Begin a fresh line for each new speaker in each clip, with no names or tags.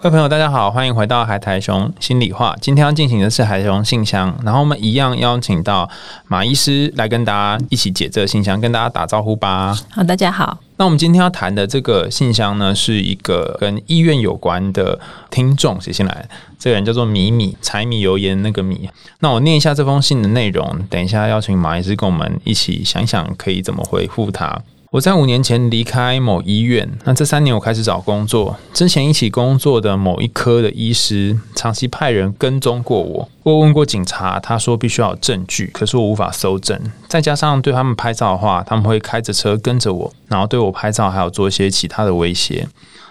各位朋友，大家好，欢迎回到海苔熊心里话。今天要进行的是海苔熊信箱，然后我们一样邀请到马医师来跟大家一起解这个信箱，跟大家打招呼吧。
好，大家好。
那我们今天要谈的这个信箱呢，是一个跟医院有关的听众写信来，这个人叫做米米，柴米油盐那个米。那我念一下这封信的内容，等一下邀请马医师跟我们一起想想可以怎么回复他。我在五年前离开某医院，那这三年我开始找工作。之前一起工作的某一科的医师，长期派人跟踪过我。我问过警察，他说必须要有证据，可是我无法搜证。再加上对他们拍照的话，他们会开着车跟着我，然后对我拍照，还有做一些其他的威胁。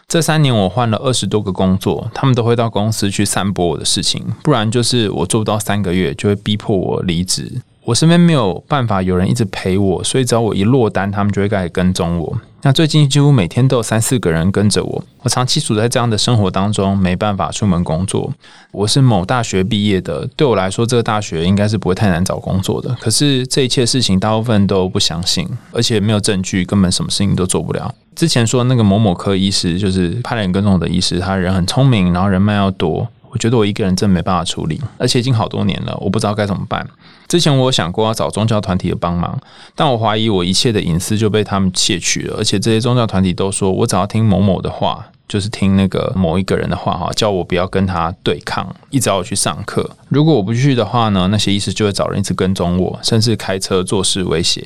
这三年我换了二十多个工作，他们都会到公司去散播我的事情，不然就是我做不到三个月，就会逼迫我离职。我身边没有办法有人一直陪我，所以只要我一落单，他们就会开始跟踪我。那最近几乎每天都有三四个人跟着我，我长期处在这样的生活当中，没办法出门工作。我是某大学毕业的，对我来说，这个大学应该是不会太难找工作的。可是这一切事情，大部分都不相信，而且没有证据，根本什么事情都做不了。之前说那个某某科医师，就是派人跟踪我的医师，他人很聪明，然后人脉要多。我觉得我一个人真没办法处理，而且已经好多年了，我不知道该怎么办。之前我想过要找宗教团体的帮忙，但我怀疑我一切的隐私就被他们窃取了，而且这些宗教团体都说我只要听某某的话，就是听那个某一个人的话哈，叫我不要跟他对抗，一直要我去上课。如果我不去的话呢，那些医师就会找人一直跟踪我，甚至开车做事威胁。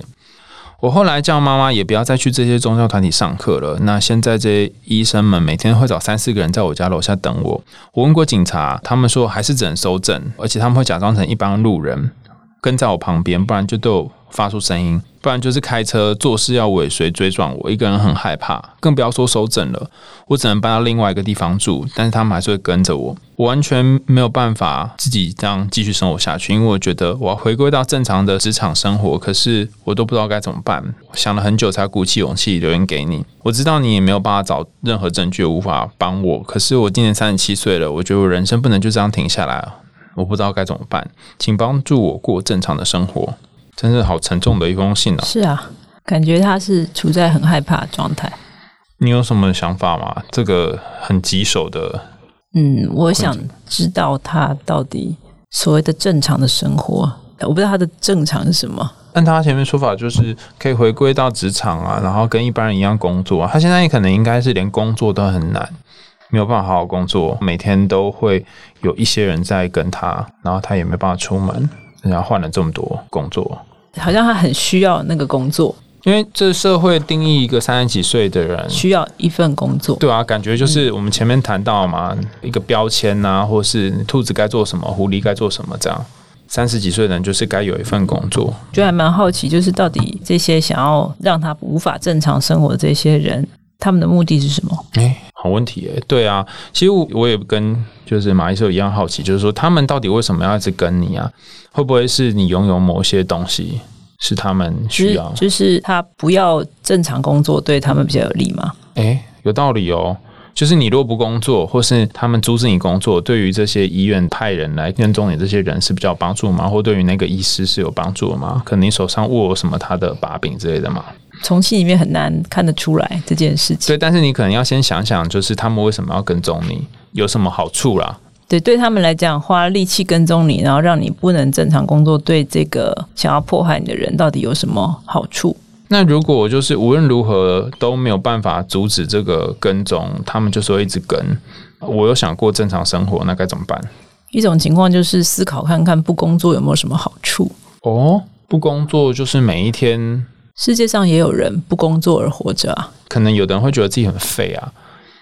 我后来叫妈妈也不要再去这些宗教团体上课了。那现在这些医生们每天会找三四个人在我家楼下等我。我问过警察，他们说还是只能收证，而且他们会假装成一般路人跟在我旁边，不然就都有发出声音。不然就是开车做事要尾随追撞我，一个人很害怕，更不要说收整了。我只能搬到另外一个地方住，但是他们还是会跟着我，我完全没有办法自己这样继续生活下去，因为我觉得我要回归到正常的职场生活，可是我都不知道该怎么办。想了很久才鼓起勇气留言给你。我知道你也没有办法找任何证据，无法帮我。可是我今年三十七岁了，我觉得我人生不能就这样停下来了。我不知道该怎么办，请帮助我过正常的生活。真是好沉重的一封信啊！
是啊，感觉他是处在很害怕的状态。
你有什么想法吗？这个很棘手的。
嗯，我想知道他到底所谓的正常的生活，我不知道他的正常是什么。
按他前面说法就是可以回归到职场啊，然后跟一般人一样工作。啊他现在可能应该是连工作都很难，没有办法好好工作，每天都会有一些人在跟他，然后他也没办法出门，然后换了这么多工作。
好像他很需要那个工作，
因为这社会定义一个三十几岁的人
需要一份工作，
对啊，感觉就是我们前面谈到嘛，一个标签呐，或是兔子该做什么，狐狸该做什么，这样三十几岁的人就是该有一份工作。
就还蛮好奇，就是到底这些想要让他无法正常生活的这些人，他们的目的是什么？
哎，好问题哎，对啊，其实我也跟就是马医生一样好奇，就是说他们到底为什么要一直跟你啊？会不会是你拥有某些东西是他们需要？
就是他不要正常工作，对他们比较有利吗？
哎，有道理哦。就是你若不工作，或是他们阻止你工作，对于这些医院派人来跟踪你这些人是比较帮助吗？或对于那个医师是有帮助的吗？可能你手上握有什么他的把柄之类的吗？
从戏里面很难看得出来这件事情。
对，但是你可能要先想想，就是他们为什么要跟踪你，有什么好处啦？
对，对他们来讲，花力气跟踪你，然后让你不能正常工作，对这个想要迫害你的人到底有什么好处？
那如果就是无论如何都没有办法阻止这个跟踪，他们就是会一直跟。我有想过正常生活，那该怎么办？
一种情况就是思考看看不工作有没有什么好处。
哦，不工作就是每一天，
世界上也有人不工作而活着啊。
可能有的人会觉得自己很废啊。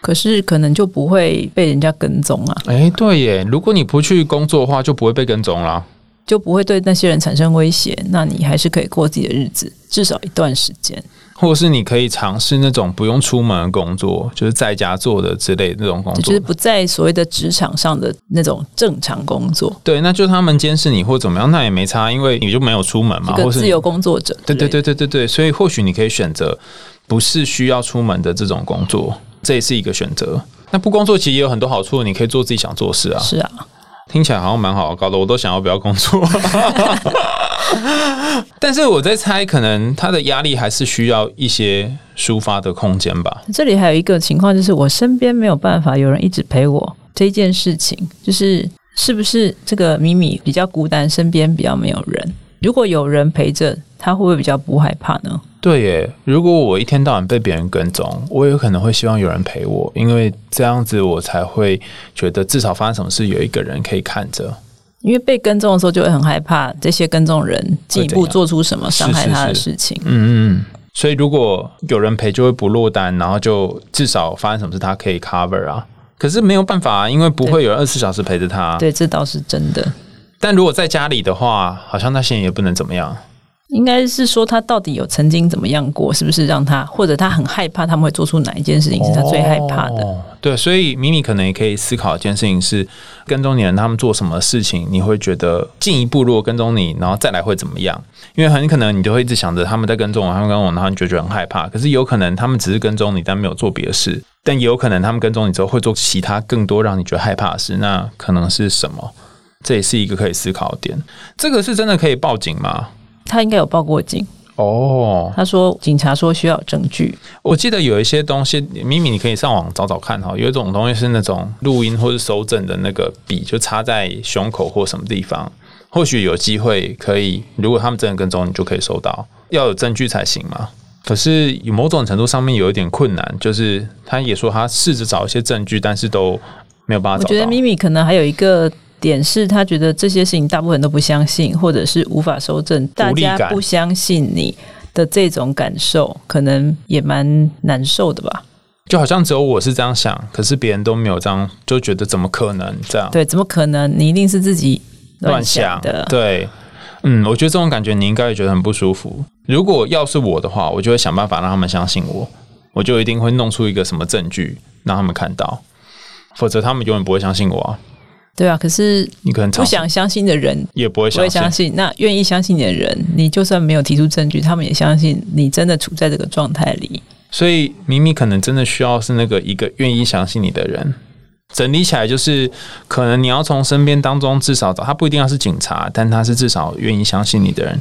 可是可能就不会被人家跟踪啊！
哎，对耶，如果你不去工作的话，就不会被跟踪啦，
就不会对那些人产生威胁。那你还是可以过自己的日子，至少一段时间。
或者是你可以尝试那种不用出门的工作，就是在家做的之类那种工作，
就是不在所谓的职场上的那种正常工作。
对，那就他们监视你或怎么样，那也没差，因为你就没有出门嘛，或
是自由工作者。
对对对对对对，所以或许你可以选择不是需要出门的这种工作。这也是一个选择。那不工作其实也有很多好处，你可以做自己想做的事啊。
是啊，
听起来好像蛮好，搞得我都想要不要工作。但是我在猜，可能他的压力还是需要一些抒发的空间吧。
这里还有一个情况，就是我身边没有办法有人一直陪我这件事情，就是是不是这个米米比较孤单，身边比较没有人。如果有人陪着，他会不会比较不害怕呢？
对耶，如果我一天到晚被别人跟踪，我有可能会希望有人陪我，因为这样子我才会觉得至少发生什么事有一个人可以看着。
因为被跟踪的时候就会很害怕，这些跟踪人进一步做出什么伤害他的事情。
嗯嗯嗯。所以如果有人陪，就会不落单，然后就至少发生什么事他可以 cover 啊。可是没有办法啊，因为不会有人二十四小时陪着他。
对，这倒是真的。
但如果在家里的话，好像那些人也不能怎么样。
应该是说他到底有曾经怎么样过，是不是让他，或者他很害怕他们会做出哪一件事情是他最害怕的？
对，所以米米可能也可以思考一件事情是，跟踪你的他们做什么事情，你会觉得进一步如果跟踪你，然后再来会怎么样？因为很可能你就会一直想着他们在跟踪我，他们跟踪我，然后你就觉得很害怕。可是有可能他们只是跟踪你，但没有做别的事，但也有可能他们跟踪你之后会做其他更多让你觉得害怕的事，那可能是什么？这也是一个可以思考的点。这个是真的可以报警吗？
他应该有报过警。
哦，
他说警察说需要有证据，
我记得有一些东西，咪咪你可以上网找找看哈。有一种东西是那种录音或是收证的那个笔，就插在胸口或什么地方，或许有机会可以。如果他们真的跟踪，你就可以收到，要有证据才行嘛。可是有某种程度上面有一点困难，就是他也说他试着找一些证据，但是都没有办法找到。
我觉得咪咪可能还有一个点是，他觉得这些事情大部分人都不相信，或者是无法收证，大家不相信你的这种感受，可能也蛮难受的吧？
就好像只有我是这样想，可是别人都没有这样，就觉得怎么可能这样
对，怎么可能？你一定是自己乱
想
想的。
对，嗯，我觉得这种感觉你应该也觉得很不舒服。如果要是我的话，我就会想办法让他们相信我，我就一定会弄出一个什么证据让他们看到，否则他们永远不会相信我啊。
对啊，可是
你可能
不想相信的人
也不会
不会
相信，
相信，那愿意相信你的人，你就算没有提出证据，他们也相信你真的处在这个状态里。
所以明明可能真的需要是那个一个愿意相信你的人。整理起来就是，可能你要从身边当中至少找他不一定要是警察，但他是至少愿意相信你的人。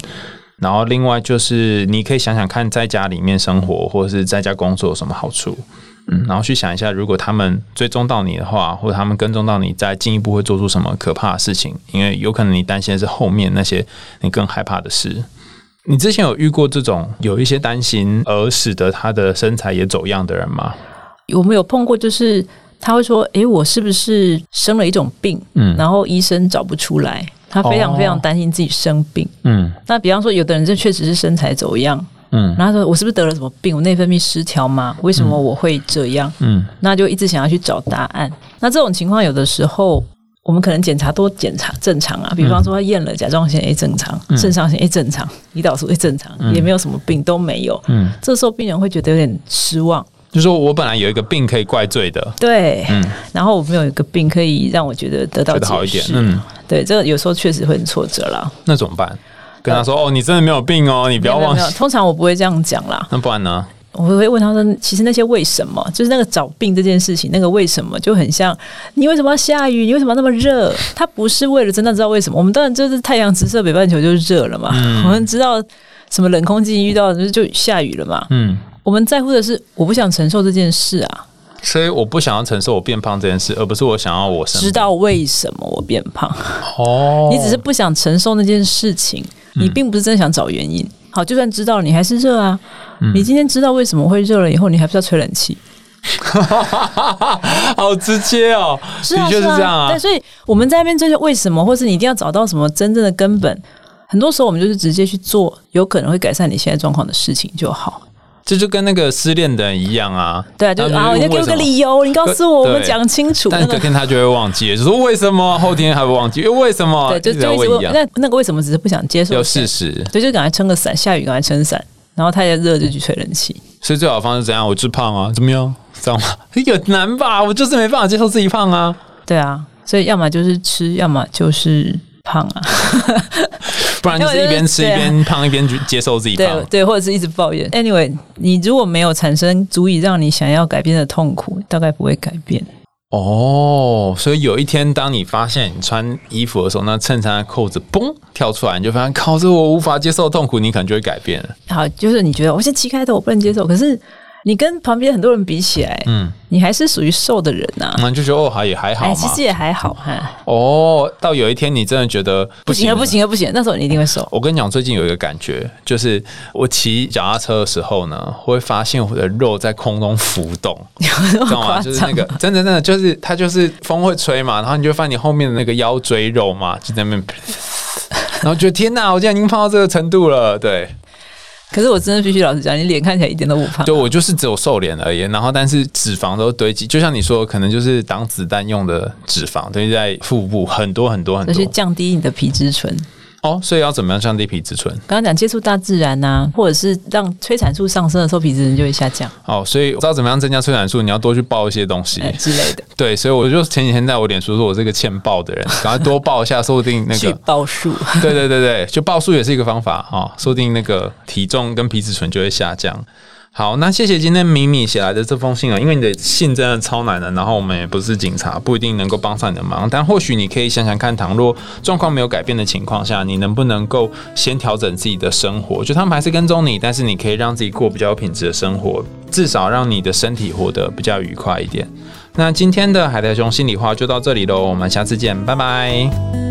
然后另外就是，你可以想想看，在家里面生活或者是在家工作有什么好处，嗯，然后去想一下，如果他们追踪到你的话，或者他们跟踪到你，再进一步会做出什么可怕的事情？因为有可能你担心的是后面那些你更害怕的事。你之前有遇过这种有一些担心而使得他的身材也走样的人吗？
我们有碰过，就是他会说：“诶，我是不是生了一种病？”
嗯
然后医生找不出来，他非常
哦
非常担心自己生病。
嗯
那比方说，有的人这确实是身材走样，
嗯
然后他说：“我是不是得了什么病？我内分泌失调吗？为什么我会这样？”
嗯
那就一直想要去找答案。那这种情况，有的时候我们可能检查都检查正常啊，比方说他验了甲状腺 A 正常，肾上腺 A 正常，胰岛素 A 正常，也没有什么病都没有。
嗯，
这时候病人会觉得有点失望，
就说我本来有一个病可以怪罪的，
对，
嗯，
然后我没有一个病可以让我觉得得到
好一点嗯，
对，这个有时候确实会很挫折啦。
那怎么办？跟他说哦，你真的没有病哦，你不要忘
通常我不会这样讲啦，
那不然呢？
我会问他说，其实那些为什么，就是那个找病这件事情，那个为什么就很像你为什么要下雨，你为什么要那么热？它不是为了真的知道为什么，我们当然就是太阳直射北半球就是热了嘛，我们知道什么冷空气遇到就就下雨了嘛。
嗯，
我们在乎的是我不想承受这件事啊，
所以我不想要承受我变胖这件事，而不是我想要我
知道为什么我变胖。
哦，
你只是不想承受那件事情，你并不是真的想找原因。好，就算知道了，你还是热啊。你今天知道为什么会热了以后，你还不是要吹冷气？
好直接哦，
是啊，
的确是这样啊
对，。所以我们在那边追求为什么，或是你一定要找到什么真正的根本。很多时候我们就是直接去做有可能会改善你现在状况的事情就好。
这就跟那个失恋的人一样啊，
对啊，就是啊，你就给我个理由，你告诉我，我们
对
讲清楚。
但
个
隔天他就会忘记，就说为什么后天还会忘记？因 为为什么？
对，就就一直问那那个为什么只是不想接受
有事实。
对，就赶快撑个伞，下雨赶快撑伞，然后太热就去吹冷气。
所以最好的方式是怎样？我就胖啊，怎么样？这样吗？有难吧？我就是没办法接受自己胖啊，
对啊，所以要么就是吃，要么就是胖啊。
不不然就是一边吃一边胖，一边接受自己胖。
对对，或者是一直抱怨。Anyway，你如果没有产生足以让你想要改变的痛苦，大概不会改变。
哦，所以有一天，当你发现你穿衣服的时候，那衬衫的扣子嘣跳出来，你就发现靠，这我无法接受的痛苦，你可能就会改变了。
好，就是你觉得我现在旗开头我不能接受，可是。你跟旁边很多人比起来，嗯，你还是属于瘦的人呐。
那就觉得哦，还也还好哎
其实也还好哈。
哦，到有一天你真的觉得
不行了，不行了，不行，那时候你一定会瘦。
我跟你讲，最近有一个感觉，就是我骑脚踏车的时候呢，会发现我的肉在空中浮动，
知道吗？
就是那个真的真的，就是它就是风会吹嘛，然后你就发现你后面的那个腰椎肉嘛，就在那边，然后觉得天哪，我竟然已经胖到这个程度了，对。
可是我真的必须老实讲，你脸看起来一点都不胖。
对，我就是只有瘦脸而已，然后但是脂肪都堆积，就像你说，可能就是挡子弹用的脂肪堆积在腹部，很多很多很多，
那是降低你的皮质醇。
哦，所以要怎么样降低皮质醇？
刚刚讲接触大自然呐，或者是让催产素上升的时候，皮质醇就会下降。
哦，所以知道怎么样增加催产素，你要多去报一些东西
之类的。
对，所以我就前几天在我脸书说，我是个欠报的人，赶快多报一下，说不定那个
报数。
对对对对，就报数也是一个方法啊，说不定那个体重跟皮质醇就会下降。好，那谢谢今天米米写来的这封信啊，因为你的信真的超难的，然后我们也不是警察，不一定能够帮上你的忙，但或许你可以想想看，倘若状况没有改变的情况下，你能不能够先调整自己的生活？就他们还是跟踪你，但是你可以让自己过比较有品质的生活，至少让你的身体活得比较愉快一点。那今天的海苔熊心里话就到这里喽，我们下次见，拜拜。